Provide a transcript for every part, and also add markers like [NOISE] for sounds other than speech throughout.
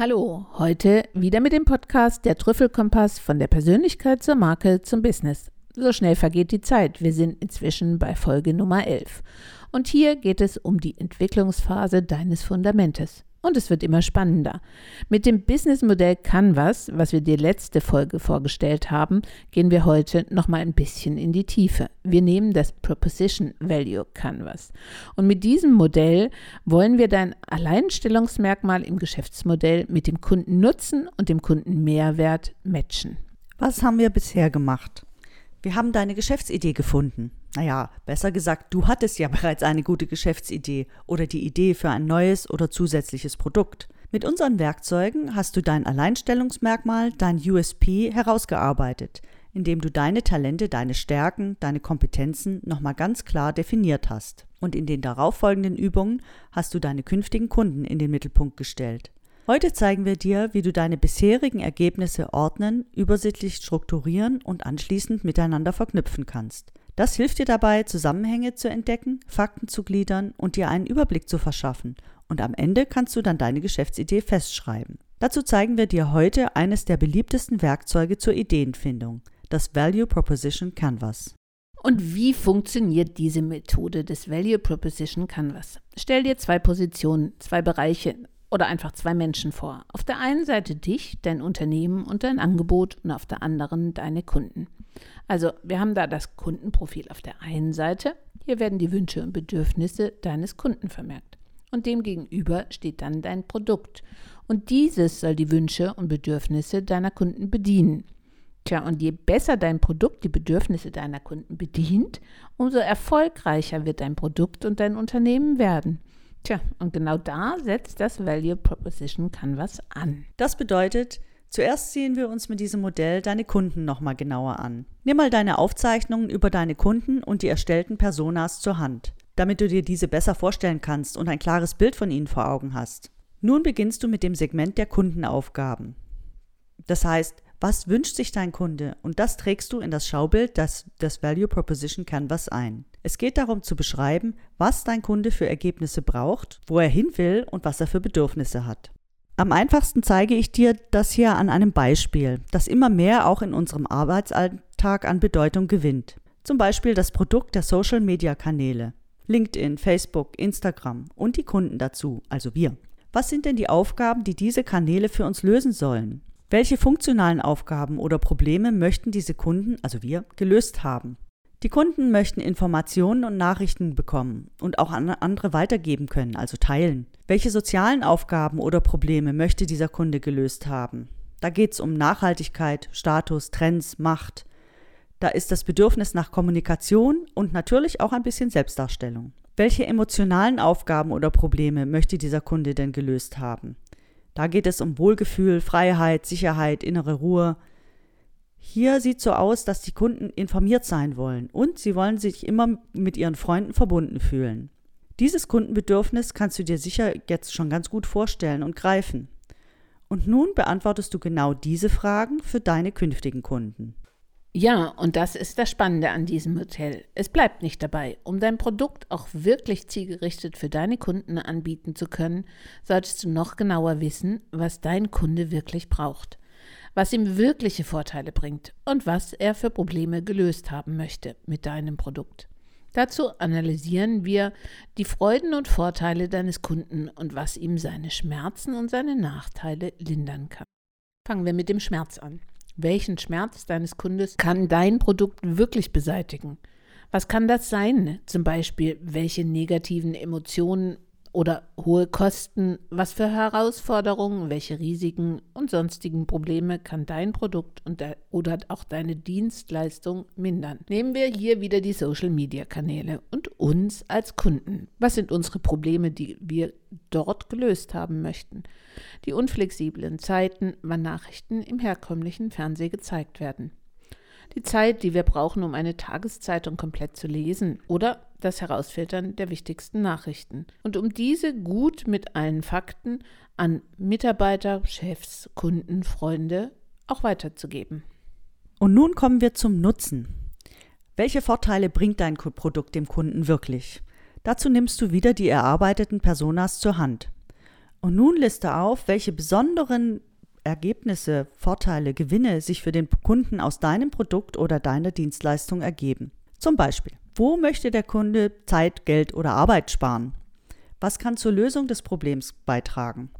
Hallo, heute wieder mit dem Podcast Der Trüffelkompass von der Persönlichkeit zur Marke zum Business. So schnell vergeht die Zeit. Wir sind inzwischen bei Folge Nummer 11. Und hier geht es um die Entwicklungsphase deines Fundamentes. Und es wird immer spannender. Mit dem Businessmodell Canvas, was wir dir letzte Folge vorgestellt haben, gehen wir heute noch mal ein bisschen in die Tiefe. Wir nehmen das Proposition Value Canvas. Und mit diesem Modell wollen wir dein Alleinstellungsmerkmal im Geschäftsmodell mit dem Kundennutzen und dem Kundenmehrwert matchen. Was haben wir bisher gemacht? Wir haben deine Geschäftsidee gefunden. Naja, besser gesagt, du hattest ja [LAUGHS] bereits eine gute Geschäftsidee oder die Idee für ein neues oder zusätzliches Produkt. Mit unseren Werkzeugen hast du dein Alleinstellungsmerkmal, dein USP herausgearbeitet, indem du deine Talente, deine Stärken, deine Kompetenzen nochmal ganz klar definiert hast. Und in den darauffolgenden Übungen hast du deine künftigen Kunden in den Mittelpunkt gestellt. Heute zeigen wir dir, wie du deine bisherigen Ergebnisse ordnen, übersichtlich strukturieren und anschließend miteinander verknüpfen kannst. Das hilft dir dabei, Zusammenhänge zu entdecken, Fakten zu gliedern und dir einen Überblick zu verschaffen. Und am Ende kannst du dann deine Geschäftsidee festschreiben. Dazu zeigen wir dir heute eines der beliebtesten Werkzeuge zur Ideenfindung, das Value Proposition Canvas. Und wie funktioniert diese Methode des Value Proposition Canvas? Stell dir zwei Positionen, zwei Bereiche oder einfach zwei Menschen vor. Auf der einen Seite dich, dein Unternehmen und dein Angebot und auf der anderen deine Kunden. Also wir haben da das Kundenprofil auf der einen Seite. Hier werden die Wünsche und Bedürfnisse deines Kunden vermerkt. Und demgegenüber steht dann dein Produkt. Und dieses soll die Wünsche und Bedürfnisse deiner Kunden bedienen. Tja, und je besser dein Produkt die Bedürfnisse deiner Kunden bedient, umso erfolgreicher wird dein Produkt und dein Unternehmen werden. Tja, und genau da setzt das Value Proposition Canvas an. Das bedeutet, zuerst sehen wir uns mit diesem Modell deine Kunden nochmal genauer an. Nimm mal deine Aufzeichnungen über deine Kunden und die erstellten Personas zur Hand, damit du dir diese besser vorstellen kannst und ein klares Bild von ihnen vor Augen hast. Nun beginnst du mit dem Segment der Kundenaufgaben. Das heißt, was wünscht sich dein Kunde? Und das trägst du in das Schaubild des, des Value Proposition Canvas ein. Es geht darum zu beschreiben, was dein Kunde für Ergebnisse braucht, wo er hin will und was er für Bedürfnisse hat. Am einfachsten zeige ich dir das hier an einem Beispiel, das immer mehr auch in unserem Arbeitsalltag an Bedeutung gewinnt. Zum Beispiel das Produkt der Social-Media-Kanäle. LinkedIn, Facebook, Instagram und die Kunden dazu, also wir. Was sind denn die Aufgaben, die diese Kanäle für uns lösen sollen? Welche funktionalen Aufgaben oder Probleme möchten diese Kunden, also wir, gelöst haben? Die Kunden möchten Informationen und Nachrichten bekommen und auch an andere weitergeben können, also teilen. Welche sozialen Aufgaben oder Probleme möchte dieser Kunde gelöst haben? Da geht es um Nachhaltigkeit, Status, Trends, Macht. Da ist das Bedürfnis nach Kommunikation und natürlich auch ein bisschen Selbstdarstellung. Welche emotionalen Aufgaben oder Probleme möchte dieser Kunde denn gelöst haben? Da geht es um Wohlgefühl, Freiheit, Sicherheit, innere Ruhe. Hier sieht so aus, dass die Kunden informiert sein wollen und sie wollen sich immer mit ihren Freunden verbunden fühlen. Dieses Kundenbedürfnis kannst du dir sicher jetzt schon ganz gut vorstellen und greifen. Und nun beantwortest du genau diese Fragen für deine künftigen Kunden. Ja, und das ist das Spannende an diesem Hotel. Es bleibt nicht dabei. Um dein Produkt auch wirklich zielgerichtet für deine Kunden anbieten zu können, solltest du noch genauer wissen, was dein Kunde wirklich braucht, was ihm wirkliche Vorteile bringt und was er für Probleme gelöst haben möchte mit deinem Produkt. Dazu analysieren wir die Freuden und Vorteile deines Kunden und was ihm seine Schmerzen und seine Nachteile lindern kann. Fangen wir mit dem Schmerz an. Welchen Schmerz deines Kundes kann dein Produkt wirklich beseitigen? Was kann das sein? Zum Beispiel, welche negativen Emotionen oder hohe Kosten, was für Herausforderungen, welche Risiken und sonstigen Probleme kann dein Produkt und de oder auch deine Dienstleistung mindern. Nehmen wir hier wieder die Social-Media-Kanäle und uns als Kunden. Was sind unsere Probleme, die wir dort gelöst haben möchten? Die unflexiblen Zeiten, wann Nachrichten im herkömmlichen Fernsehen gezeigt werden die Zeit, die wir brauchen, um eine Tageszeitung komplett zu lesen oder das Herausfiltern der wichtigsten Nachrichten. Und um diese gut mit allen Fakten an Mitarbeiter, Chefs, Kunden, Freunde auch weiterzugeben. Und nun kommen wir zum Nutzen. Welche Vorteile bringt dein Produkt dem Kunden wirklich? Dazu nimmst du wieder die erarbeiteten Personas zur Hand. Und nun liste auf, welche besonderen Ergebnisse, Vorteile, Gewinne sich für den Kunden aus deinem Produkt oder deiner Dienstleistung ergeben. Zum Beispiel, wo möchte der Kunde Zeit, Geld oder Arbeit sparen? Was kann zur Lösung des Problems beitragen?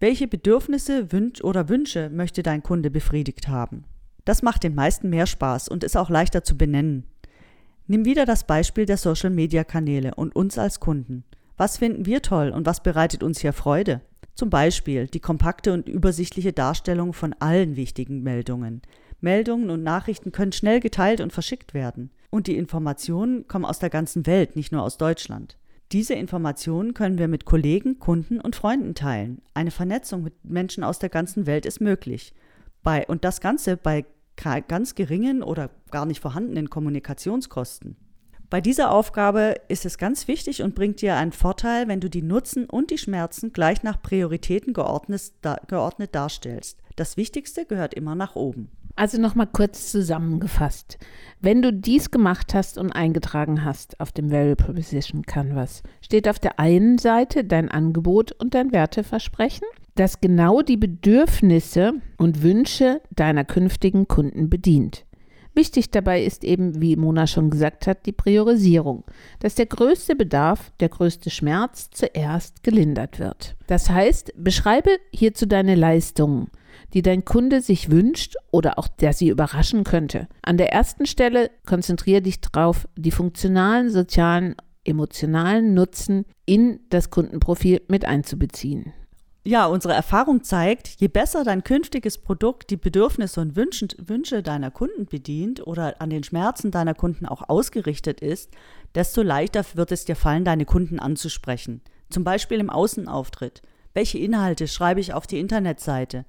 Welche Bedürfnisse Wünsch oder Wünsche möchte dein Kunde befriedigt haben? Das macht den meisten mehr Spaß und ist auch leichter zu benennen. Nimm wieder das Beispiel der Social-Media-Kanäle und uns als Kunden. Was finden wir toll und was bereitet uns hier Freude? Zum Beispiel die kompakte und übersichtliche Darstellung von allen wichtigen Meldungen. Meldungen und Nachrichten können schnell geteilt und verschickt werden. Und die Informationen kommen aus der ganzen Welt, nicht nur aus Deutschland. Diese Informationen können wir mit Kollegen, Kunden und Freunden teilen. Eine Vernetzung mit Menschen aus der ganzen Welt ist möglich. Bei, und das Ganze bei ganz geringen oder gar nicht vorhandenen Kommunikationskosten. Bei dieser Aufgabe ist es ganz wichtig und bringt dir einen Vorteil, wenn du die Nutzen und die Schmerzen gleich nach Prioritäten geordnet, geordnet darstellst. Das Wichtigste gehört immer nach oben. Also nochmal kurz zusammengefasst. Wenn du dies gemacht hast und eingetragen hast auf dem Value Proposition Canvas, steht auf der einen Seite dein Angebot und dein Werteversprechen, das genau die Bedürfnisse und Wünsche deiner künftigen Kunden bedient. Wichtig dabei ist eben, wie Mona schon gesagt hat, die Priorisierung, dass der größte Bedarf, der größte Schmerz zuerst gelindert wird. Das heißt, beschreibe hierzu deine Leistungen die dein Kunde sich wünscht oder auch der sie überraschen könnte. An der ersten Stelle konzentriere dich darauf, die funktionalen, sozialen, emotionalen Nutzen in das Kundenprofil mit einzubeziehen. Ja, unsere Erfahrung zeigt, je besser dein künftiges Produkt die Bedürfnisse und Wünsche deiner Kunden bedient oder an den Schmerzen deiner Kunden auch ausgerichtet ist, desto leichter wird es dir fallen, deine Kunden anzusprechen. Zum Beispiel im Außenauftritt. Welche Inhalte schreibe ich auf die Internetseite?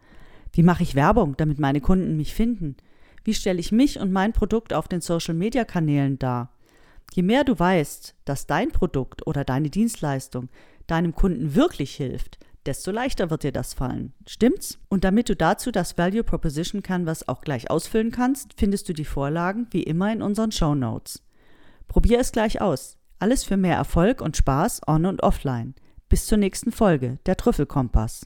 Wie mache ich Werbung, damit meine Kunden mich finden? Wie stelle ich mich und mein Produkt auf den Social-Media-Kanälen dar? Je mehr du weißt, dass dein Produkt oder deine Dienstleistung deinem Kunden wirklich hilft, desto leichter wird dir das fallen. Stimmt's? Und damit du dazu das Value Proposition Canvas auch gleich ausfüllen kannst, findest du die Vorlagen wie immer in unseren Show Notes. Probier es gleich aus. Alles für mehr Erfolg und Spaß on und offline. Bis zur nächsten Folge, der Trüffelkompass.